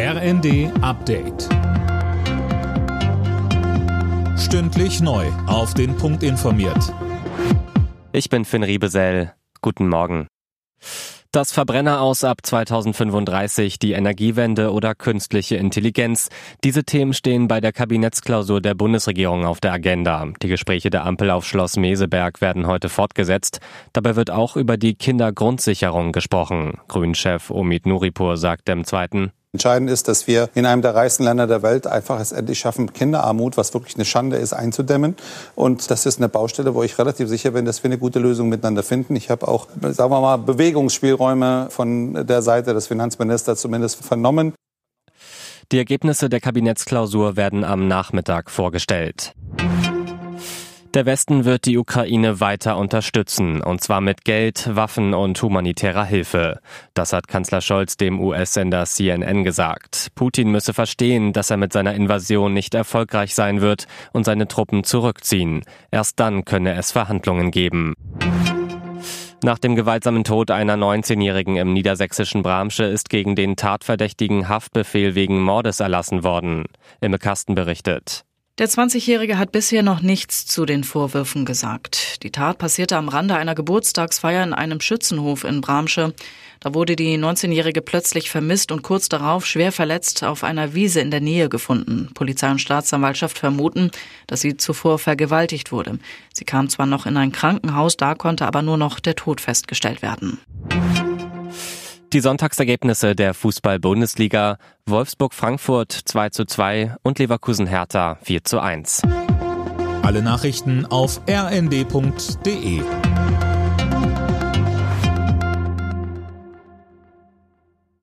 RND Update. Stündlich neu. Auf den Punkt informiert. Ich bin Finn Riebesell. Guten Morgen. Das Verbrenner aus ab 2035, die Energiewende oder künstliche Intelligenz. Diese Themen stehen bei der Kabinettsklausur der Bundesregierung auf der Agenda. Die Gespräche der Ampel auf Schloss Meseberg werden heute fortgesetzt. Dabei wird auch über die Kindergrundsicherung gesprochen. Grünchef Omid Nuripur sagt im zweiten, Entscheidend ist, dass wir in einem der reichsten Länder der Welt einfach es endlich schaffen, Kinderarmut, was wirklich eine Schande ist, einzudämmen. Und das ist eine Baustelle, wo ich relativ sicher bin, dass wir eine gute Lösung miteinander finden. Ich habe auch, sagen wir mal, Bewegungsspielräume von der Seite des Finanzministers zumindest vernommen. Die Ergebnisse der Kabinettsklausur werden am Nachmittag vorgestellt. Der Westen wird die Ukraine weiter unterstützen, und zwar mit Geld, Waffen und humanitärer Hilfe. Das hat Kanzler Scholz dem US-Sender CNN gesagt. Putin müsse verstehen, dass er mit seiner Invasion nicht erfolgreich sein wird und seine Truppen zurückziehen. Erst dann könne es Verhandlungen geben. Nach dem gewaltsamen Tod einer 19-Jährigen im niedersächsischen Bramsche ist gegen den Tatverdächtigen Haftbefehl wegen Mordes erlassen worden. Imme Kasten berichtet. Der 20-Jährige hat bisher noch nichts zu den Vorwürfen gesagt. Die Tat passierte am Rande einer Geburtstagsfeier in einem Schützenhof in Bramsche. Da wurde die 19-Jährige plötzlich vermisst und kurz darauf schwer verletzt auf einer Wiese in der Nähe gefunden. Polizei und Staatsanwaltschaft vermuten, dass sie zuvor vergewaltigt wurde. Sie kam zwar noch in ein Krankenhaus, da konnte aber nur noch der Tod festgestellt werden. Die Sonntagsergebnisse der Fußball-Bundesliga Wolfsburg-Frankfurt 2 zu 2 und Leverkusen-Hertha 4 zu 1. Alle Nachrichten auf rnd.de